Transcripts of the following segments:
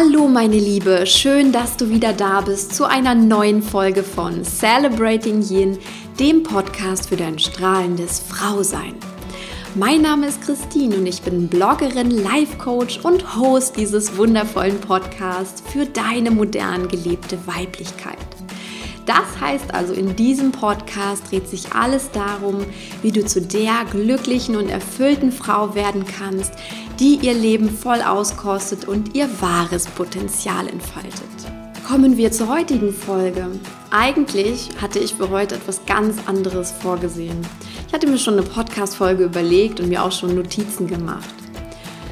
Hallo meine Liebe, schön, dass du wieder da bist zu einer neuen Folge von Celebrating Yin, dem Podcast für dein strahlendes Frausein. Mein Name ist Christine und ich bin Bloggerin, Life Coach und Host dieses wundervollen Podcasts für deine modern gelebte Weiblichkeit. Das heißt also, in diesem Podcast dreht sich alles darum, wie du zu der glücklichen und erfüllten Frau werden kannst, die ihr Leben voll auskostet und ihr wahres Potenzial entfaltet. Kommen wir zur heutigen Folge. Eigentlich hatte ich für heute etwas ganz anderes vorgesehen. Ich hatte mir schon eine Podcast-Folge überlegt und mir auch schon Notizen gemacht.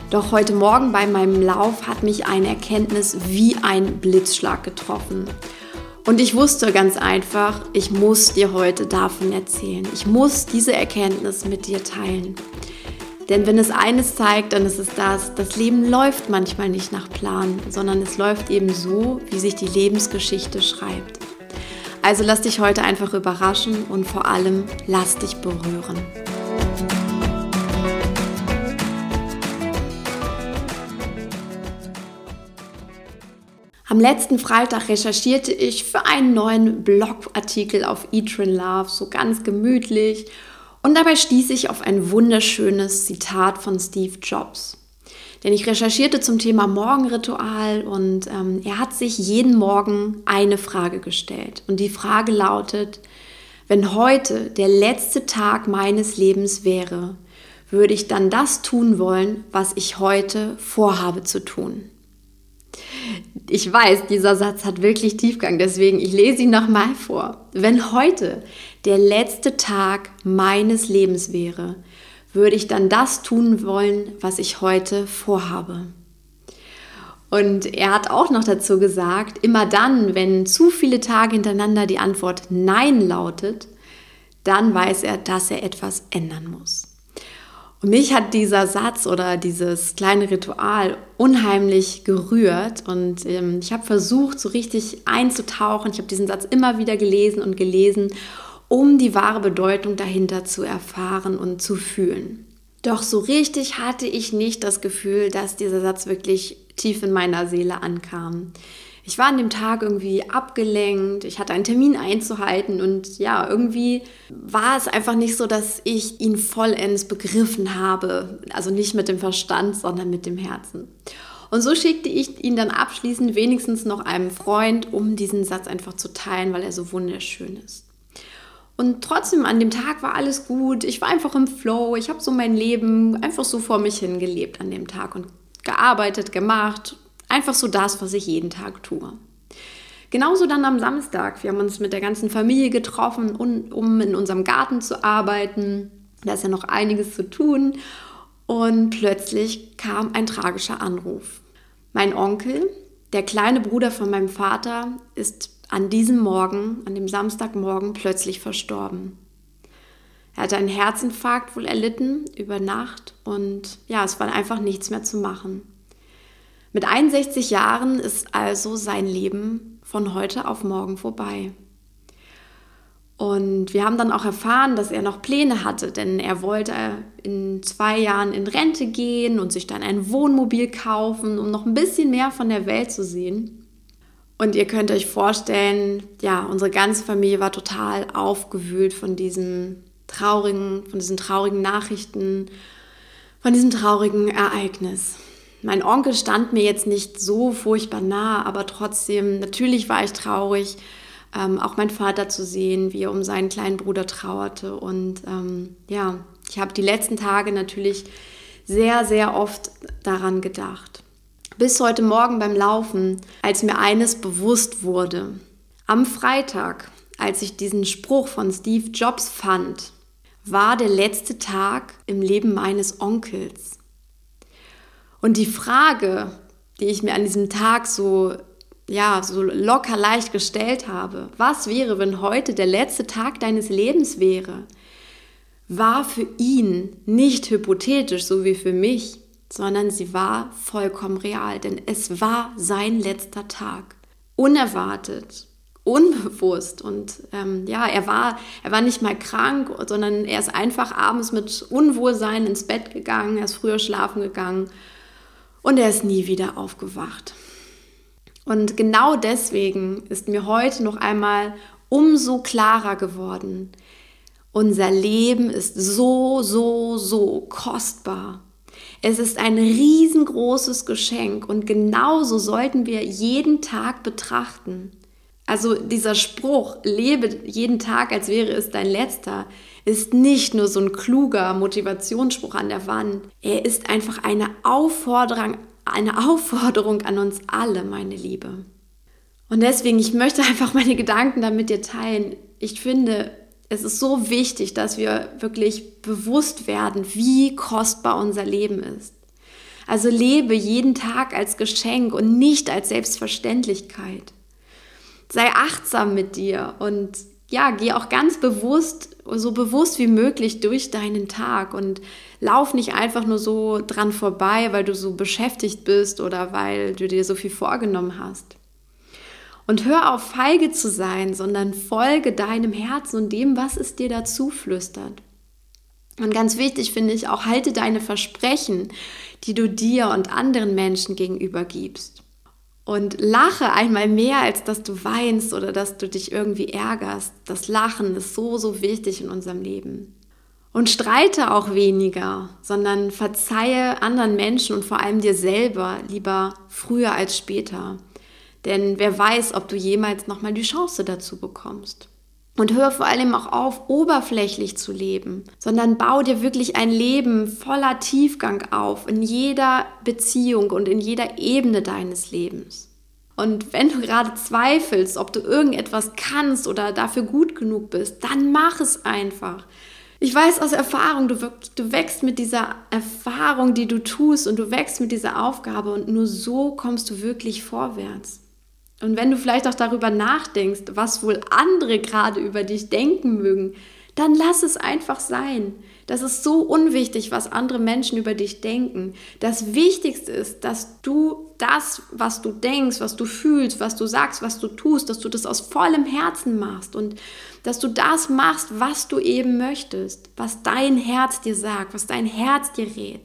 Doch heute Morgen bei meinem Lauf hat mich eine Erkenntnis wie ein Blitzschlag getroffen. Und ich wusste ganz einfach, ich muss dir heute davon erzählen. Ich muss diese Erkenntnis mit dir teilen. Denn wenn es eines zeigt, dann ist es das, das Leben läuft manchmal nicht nach Plan, sondern es läuft eben so, wie sich die Lebensgeschichte schreibt. Also lass dich heute einfach überraschen und vor allem lass dich berühren. Am letzten Freitag recherchierte ich für einen neuen Blogartikel auf Eat Love, so ganz gemütlich. Und dabei stieß ich auf ein wunderschönes Zitat von Steve Jobs. Denn ich recherchierte zum Thema Morgenritual und ähm, er hat sich jeden Morgen eine Frage gestellt. Und die Frage lautet, wenn heute der letzte Tag meines Lebens wäre, würde ich dann das tun wollen, was ich heute vorhabe zu tun? Ich weiß, dieser Satz hat wirklich Tiefgang, deswegen ich lese ihn nochmal vor. Wenn heute der letzte Tag meines Lebens wäre, würde ich dann das tun wollen, was ich heute vorhabe. Und er hat auch noch dazu gesagt, immer dann, wenn zu viele Tage hintereinander die Antwort Nein lautet, dann weiß er, dass er etwas ändern muss. Und mich hat dieser Satz oder dieses kleine Ritual unheimlich gerührt und ähm, ich habe versucht, so richtig einzutauchen. Ich habe diesen Satz immer wieder gelesen und gelesen, um die wahre Bedeutung dahinter zu erfahren und zu fühlen. Doch so richtig hatte ich nicht das Gefühl, dass dieser Satz wirklich tief in meiner Seele ankam ich war an dem Tag irgendwie abgelenkt, ich hatte einen Termin einzuhalten und ja, irgendwie war es einfach nicht so, dass ich ihn vollends begriffen habe. Also nicht mit dem Verstand, sondern mit dem Herzen. Und so schickte ich ihn dann abschließend wenigstens noch einem Freund, um diesen Satz einfach zu teilen, weil er so wunderschön ist. Und trotzdem an dem Tag war alles gut. Ich war einfach im Flow. Ich habe so mein Leben einfach so vor mich hingelebt an dem Tag und gearbeitet, gemacht, Einfach so das, was ich jeden Tag tue. Genauso dann am Samstag. Wir haben uns mit der ganzen Familie getroffen, um in unserem Garten zu arbeiten. Da ist ja noch einiges zu tun. Und plötzlich kam ein tragischer Anruf. Mein Onkel, der kleine Bruder von meinem Vater, ist an diesem Morgen, an dem Samstagmorgen, plötzlich verstorben. Er hatte einen Herzinfarkt wohl erlitten über Nacht und ja, es war einfach nichts mehr zu machen. Mit 61 Jahren ist also sein Leben von heute auf morgen vorbei. Und wir haben dann auch erfahren, dass er noch Pläne hatte, denn er wollte in zwei Jahren in Rente gehen und sich dann ein Wohnmobil kaufen, um noch ein bisschen mehr von der Welt zu sehen. Und ihr könnt euch vorstellen, ja, unsere ganze Familie war total aufgewühlt von diesen traurigen, von diesen traurigen Nachrichten, von diesem traurigen Ereignis. Mein Onkel stand mir jetzt nicht so furchtbar nah, aber trotzdem, natürlich war ich traurig, ähm, auch mein Vater zu sehen, wie er um seinen kleinen Bruder trauerte. Und ähm, ja, ich habe die letzten Tage natürlich sehr, sehr oft daran gedacht. Bis heute Morgen beim Laufen, als mir eines bewusst wurde. Am Freitag, als ich diesen Spruch von Steve Jobs fand, war der letzte Tag im Leben meines Onkels. Und die Frage, die ich mir an diesem Tag so, ja, so locker leicht gestellt habe, was wäre, wenn heute der letzte Tag deines Lebens wäre, war für ihn nicht hypothetisch, so wie für mich, sondern sie war vollkommen real, denn es war sein letzter Tag. Unerwartet, unbewusst und ähm, ja, er war, er war nicht mal krank, sondern er ist einfach abends mit Unwohlsein ins Bett gegangen, er ist früher schlafen gegangen und er ist nie wieder aufgewacht. Und genau deswegen ist mir heute noch einmal umso klarer geworden, unser Leben ist so, so, so kostbar. Es ist ein riesengroßes Geschenk und genauso sollten wir jeden Tag betrachten. Also dieser Spruch, lebe jeden Tag, als wäre es dein letzter, ist nicht nur so ein kluger Motivationsspruch an der Wand. Er ist einfach eine Aufforderung, eine Aufforderung an uns alle, meine Liebe. Und deswegen, ich möchte einfach meine Gedanken da mit dir teilen. Ich finde, es ist so wichtig, dass wir wirklich bewusst werden, wie kostbar unser Leben ist. Also lebe jeden Tag als Geschenk und nicht als Selbstverständlichkeit. Sei achtsam mit dir und ja, geh auch ganz bewusst, so bewusst wie möglich durch deinen Tag und lauf nicht einfach nur so dran vorbei, weil du so beschäftigt bist oder weil du dir so viel vorgenommen hast. Und hör auf, feige zu sein, sondern folge deinem Herzen und dem, was es dir dazu flüstert. Und ganz wichtig finde ich auch, halte deine Versprechen, die du dir und anderen Menschen gegenüber gibst. Und lache einmal mehr, als dass du weinst oder dass du dich irgendwie ärgerst. Das Lachen ist so, so wichtig in unserem Leben. Und streite auch weniger, sondern verzeihe anderen Menschen und vor allem dir selber lieber früher als später. Denn wer weiß, ob du jemals nochmal die Chance dazu bekommst. Und hör vor allem auch auf, oberflächlich zu leben, sondern bau dir wirklich ein Leben voller Tiefgang auf, in jeder Beziehung und in jeder Ebene deines Lebens. Und wenn du gerade zweifelst, ob du irgendetwas kannst oder dafür gut genug bist, dann mach es einfach. Ich weiß aus Erfahrung, du, du wächst mit dieser Erfahrung, die du tust und du wächst mit dieser Aufgabe und nur so kommst du wirklich vorwärts. Und wenn du vielleicht auch darüber nachdenkst, was wohl andere gerade über dich denken mögen, dann lass es einfach sein. Das ist so unwichtig, was andere Menschen über dich denken. Das Wichtigste ist, dass du das, was du denkst, was du fühlst, was du sagst, was du tust, dass du das aus vollem Herzen machst und dass du das machst, was du eben möchtest, was dein Herz dir sagt, was dein Herz dir rät.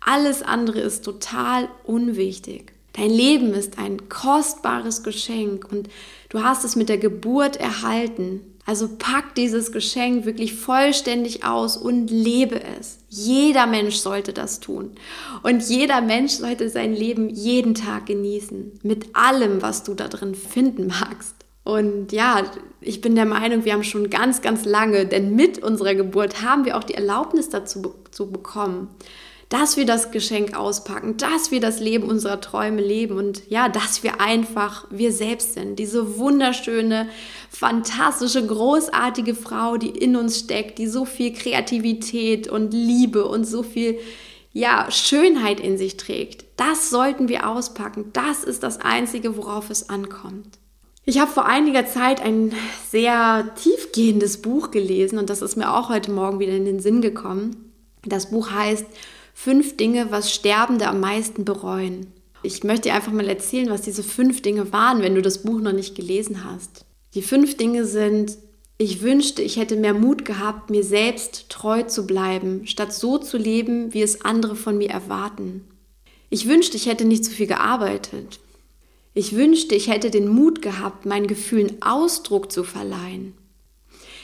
Alles andere ist total unwichtig. Dein Leben ist ein kostbares Geschenk und du hast es mit der Geburt erhalten. Also pack dieses Geschenk wirklich vollständig aus und lebe es. Jeder Mensch sollte das tun. Und jeder Mensch sollte sein Leben jeden Tag genießen. Mit allem, was du da drin finden magst. Und ja, ich bin der Meinung, wir haben schon ganz, ganz lange, denn mit unserer Geburt haben wir auch die Erlaubnis dazu zu bekommen dass wir das Geschenk auspacken, dass wir das Leben unserer Träume leben und ja, dass wir einfach wir selbst sind. Diese wunderschöne, fantastische, großartige Frau, die in uns steckt, die so viel Kreativität und Liebe und so viel ja, Schönheit in sich trägt. Das sollten wir auspacken. Das ist das Einzige, worauf es ankommt. Ich habe vor einiger Zeit ein sehr tiefgehendes Buch gelesen und das ist mir auch heute Morgen wieder in den Sinn gekommen. Das Buch heißt Fünf Dinge, was Sterbende am meisten bereuen. Ich möchte dir einfach mal erzählen, was diese fünf Dinge waren, wenn du das Buch noch nicht gelesen hast. Die fünf Dinge sind, ich wünschte, ich hätte mehr Mut gehabt, mir selbst treu zu bleiben, statt so zu leben, wie es andere von mir erwarten. Ich wünschte, ich hätte nicht so viel gearbeitet. Ich wünschte, ich hätte den Mut gehabt, meinen Gefühlen Ausdruck zu verleihen.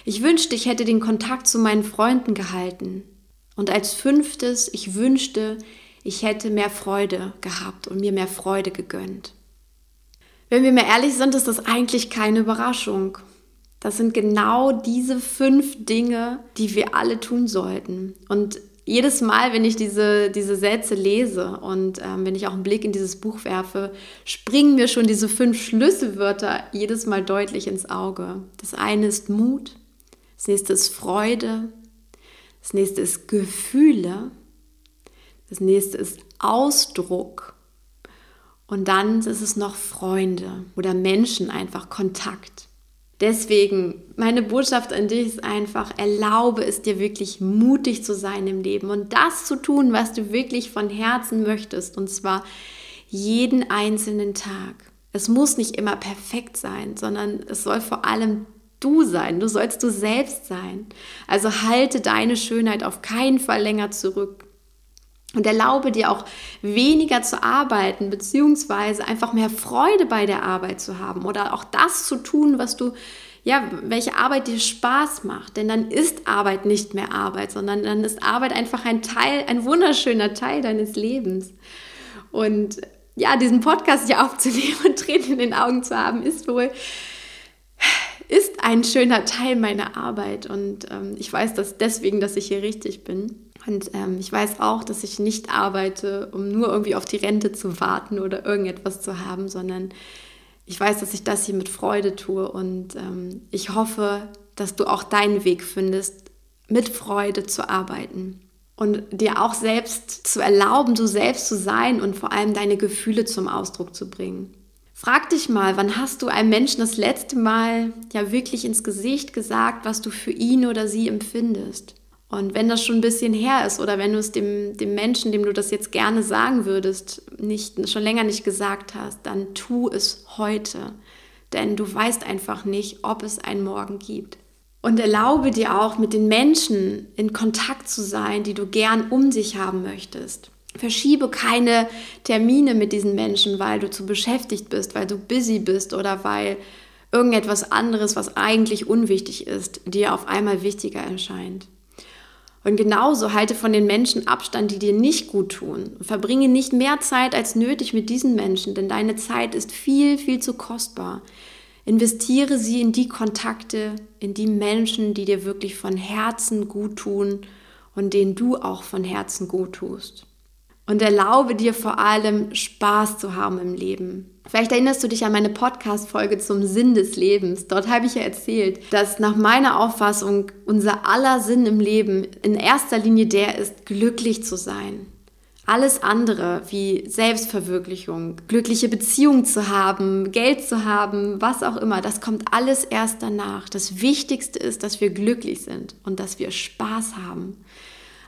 Ich wünschte, ich hätte den Kontakt zu meinen Freunden gehalten. Und als fünftes, ich wünschte, ich hätte mehr Freude gehabt und mir mehr Freude gegönnt. Wenn wir mal ehrlich sind, ist das eigentlich keine Überraschung. Das sind genau diese fünf Dinge, die wir alle tun sollten. Und jedes Mal, wenn ich diese, diese Sätze lese und ähm, wenn ich auch einen Blick in dieses Buch werfe, springen mir schon diese fünf Schlüsselwörter jedes Mal deutlich ins Auge. Das eine ist Mut, das nächste ist Freude, das nächste ist Gefühle. Das nächste ist Ausdruck. Und dann ist es noch Freunde oder Menschen, einfach Kontakt. Deswegen, meine Botschaft an dich ist einfach, erlaube es dir wirklich mutig zu sein im Leben und das zu tun, was du wirklich von Herzen möchtest. Und zwar jeden einzelnen Tag. Es muss nicht immer perfekt sein, sondern es soll vor allem du sein, du sollst du selbst sein. Also halte deine Schönheit auf keinen Fall länger zurück. Und erlaube dir auch weniger zu arbeiten, beziehungsweise einfach mehr Freude bei der Arbeit zu haben oder auch das zu tun, was du, ja, welche Arbeit dir Spaß macht. Denn dann ist Arbeit nicht mehr Arbeit, sondern dann ist Arbeit einfach ein Teil, ein wunderschöner Teil deines Lebens. Und ja, diesen Podcast hier aufzunehmen und Tränen in den Augen zu haben, ist wohl ist ein schöner Teil meiner Arbeit und ähm, ich weiß das deswegen, dass ich hier richtig bin. Und ähm, ich weiß auch, dass ich nicht arbeite, um nur irgendwie auf die Rente zu warten oder irgendetwas zu haben, sondern ich weiß, dass ich das hier mit Freude tue und ähm, ich hoffe, dass du auch deinen Weg findest, mit Freude zu arbeiten und dir auch selbst zu erlauben, du selbst zu sein und vor allem deine Gefühle zum Ausdruck zu bringen. Frag dich mal, wann hast du einem Menschen das letzte Mal ja wirklich ins Gesicht gesagt, was du für ihn oder sie empfindest? Und wenn das schon ein bisschen her ist oder wenn du es dem, dem Menschen, dem du das jetzt gerne sagen würdest, nicht, schon länger nicht gesagt hast, dann tu es heute. Denn du weißt einfach nicht, ob es einen Morgen gibt. Und erlaube dir auch, mit den Menschen in Kontakt zu sein, die du gern um dich haben möchtest. Verschiebe keine Termine mit diesen Menschen, weil du zu beschäftigt bist, weil du busy bist oder weil irgendetwas anderes, was eigentlich unwichtig ist, dir auf einmal wichtiger erscheint. Und genauso halte von den Menschen Abstand, die dir nicht gut tun. Verbringe nicht mehr Zeit als nötig mit diesen Menschen, denn deine Zeit ist viel, viel zu kostbar. Investiere sie in die Kontakte, in die Menschen, die dir wirklich von Herzen gut tun und denen du auch von Herzen gut tust und erlaube dir vor allem Spaß zu haben im Leben. Vielleicht erinnerst du dich an meine Podcast-Folge zum Sinn des Lebens. Dort habe ich ja erzählt, dass nach meiner Auffassung unser aller Sinn im Leben in erster Linie der ist, glücklich zu sein. Alles andere wie Selbstverwirklichung, glückliche Beziehungen zu haben, Geld zu haben, was auch immer, das kommt alles erst danach. Das Wichtigste ist, dass wir glücklich sind und dass wir Spaß haben.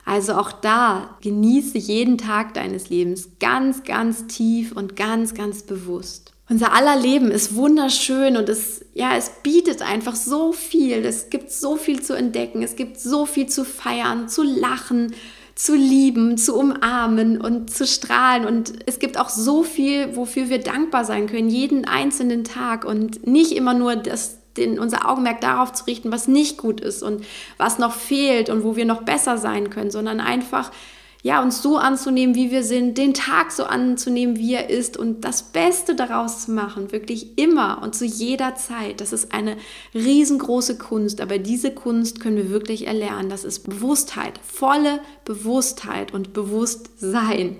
Also auch da genieße jeden Tag deines Lebens ganz, ganz tief und ganz, ganz bewusst. Unser aller Leben ist wunderschön und es, ja, es bietet einfach so viel. Es gibt so viel zu entdecken. Es gibt so viel zu feiern, zu lachen, zu lieben, zu umarmen und zu strahlen. Und es gibt auch so viel, wofür wir dankbar sein können, jeden einzelnen Tag und nicht immer nur das den, unser Augenmerk darauf zu richten, was nicht gut ist und was noch fehlt und wo wir noch besser sein können, sondern einfach ja, uns so anzunehmen, wie wir sind, den Tag so anzunehmen, wie er ist und das Beste daraus zu machen, wirklich immer und zu jeder Zeit. Das ist eine riesengroße Kunst, aber diese Kunst können wir wirklich erlernen. Das ist Bewusstheit, volle Bewusstheit und Bewusstsein.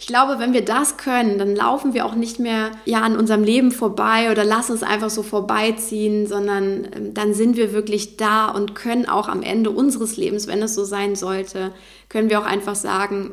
Ich glaube, wenn wir das können, dann laufen wir auch nicht mehr ja an unserem Leben vorbei oder lassen es einfach so vorbeiziehen, sondern ähm, dann sind wir wirklich da und können auch am Ende unseres Lebens, wenn es so sein sollte, können wir auch einfach sagen,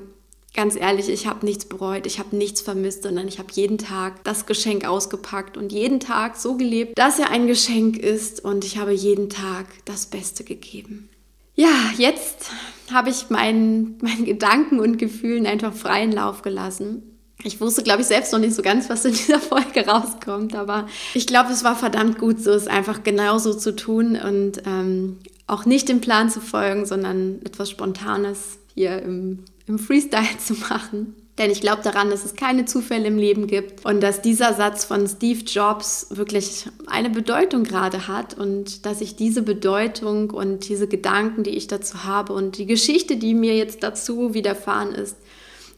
ganz ehrlich, ich habe nichts bereut, ich habe nichts vermisst, sondern ich habe jeden Tag das Geschenk ausgepackt und jeden Tag so gelebt, dass er ein Geschenk ist und ich habe jeden Tag das Beste gegeben. Ja, jetzt habe ich meinen, meinen Gedanken und Gefühlen einfach freien Lauf gelassen. Ich wusste, glaube ich, selbst noch nicht so ganz, was in dieser Folge rauskommt, aber ich glaube, es war verdammt gut, so es einfach genauso zu tun und ähm, auch nicht dem Plan zu folgen, sondern etwas Spontanes hier im, im Freestyle zu machen. Denn ich glaube daran, dass es keine Zufälle im Leben gibt und dass dieser Satz von Steve Jobs wirklich eine Bedeutung gerade hat und dass ich diese Bedeutung und diese Gedanken, die ich dazu habe und die Geschichte, die mir jetzt dazu widerfahren ist,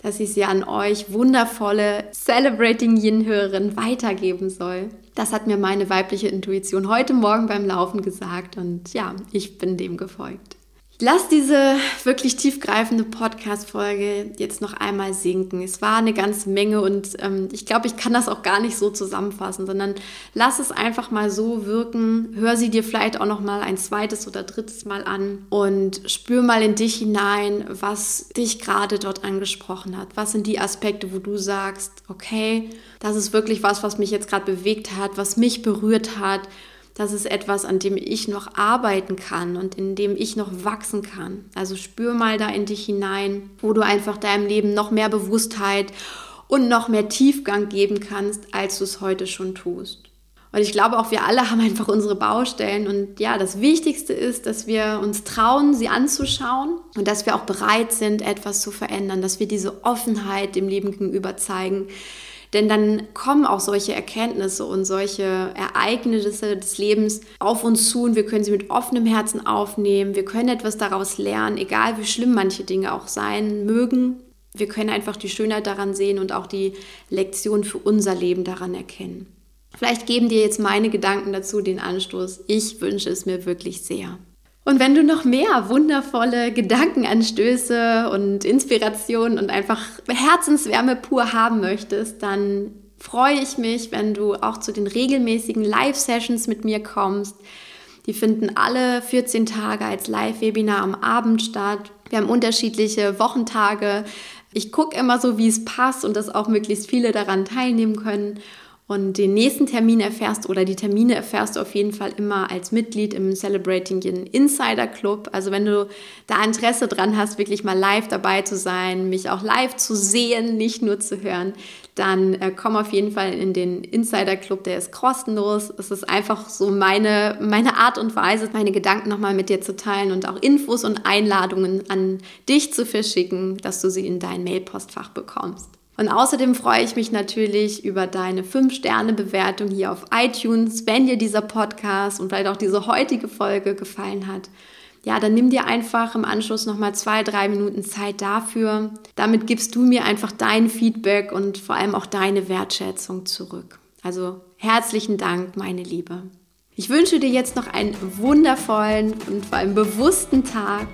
dass ich sie an euch wundervolle Celebrating Yin-Hörerin weitergeben soll. Das hat mir meine weibliche Intuition heute Morgen beim Laufen gesagt und ja, ich bin dem gefolgt. Lass diese wirklich tiefgreifende Podcast-Folge jetzt noch einmal sinken. Es war eine ganze Menge und ähm, ich glaube, ich kann das auch gar nicht so zusammenfassen, sondern lass es einfach mal so wirken. Hör sie dir vielleicht auch noch mal ein zweites oder drittes Mal an und spür mal in dich hinein, was dich gerade dort angesprochen hat. Was sind die Aspekte, wo du sagst, okay, das ist wirklich was, was mich jetzt gerade bewegt hat, was mich berührt hat das ist etwas, an dem ich noch arbeiten kann und in dem ich noch wachsen kann. Also spür mal da in dich hinein, wo du einfach deinem Leben noch mehr Bewusstheit und noch mehr Tiefgang geben kannst, als du es heute schon tust. Und ich glaube auch, wir alle haben einfach unsere Baustellen. Und ja, das Wichtigste ist, dass wir uns trauen, sie anzuschauen und dass wir auch bereit sind, etwas zu verändern, dass wir diese Offenheit dem Leben gegenüber zeigen. Denn dann kommen auch solche Erkenntnisse und solche Ereignisse des Lebens auf uns zu und wir können sie mit offenem Herzen aufnehmen. Wir können etwas daraus lernen, egal wie schlimm manche Dinge auch sein mögen. Wir können einfach die Schönheit daran sehen und auch die Lektion für unser Leben daran erkennen. Vielleicht geben dir jetzt meine Gedanken dazu den Anstoß. Ich wünsche es mir wirklich sehr. Und wenn du noch mehr wundervolle Gedankenanstöße und Inspirationen und einfach Herzenswärme pur haben möchtest, dann freue ich mich, wenn du auch zu den regelmäßigen Live-Sessions mit mir kommst. Die finden alle 14 Tage als Live-Webinar am Abend statt. Wir haben unterschiedliche Wochentage. Ich gucke immer so, wie es passt und dass auch möglichst viele daran teilnehmen können. Und den nächsten Termin erfährst oder die Termine erfährst du auf jeden Fall immer als Mitglied im Celebrating Yin Insider Club. Also wenn du da Interesse dran hast, wirklich mal live dabei zu sein, mich auch live zu sehen, nicht nur zu hören, dann äh, komm auf jeden Fall in den Insider Club, der ist kostenlos. Es ist einfach so meine, meine Art und Weise, meine Gedanken nochmal mit dir zu teilen und auch Infos und Einladungen an dich zu verschicken, dass du sie in dein Mailpostfach bekommst. Und außerdem freue ich mich natürlich über deine 5-Sterne-Bewertung hier auf iTunes, wenn dir dieser Podcast und vielleicht auch diese heutige Folge gefallen hat. Ja, dann nimm dir einfach im Anschluss nochmal zwei, drei Minuten Zeit dafür. Damit gibst du mir einfach dein Feedback und vor allem auch deine Wertschätzung zurück. Also herzlichen Dank, meine Liebe. Ich wünsche dir jetzt noch einen wundervollen und vor allem bewussten Tag.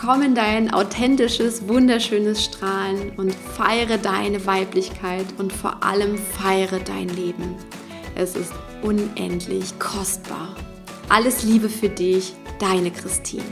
Komm in dein authentisches, wunderschönes Strahlen und feiere deine Weiblichkeit und vor allem feiere dein Leben. Es ist unendlich kostbar. Alles Liebe für dich, deine Christine.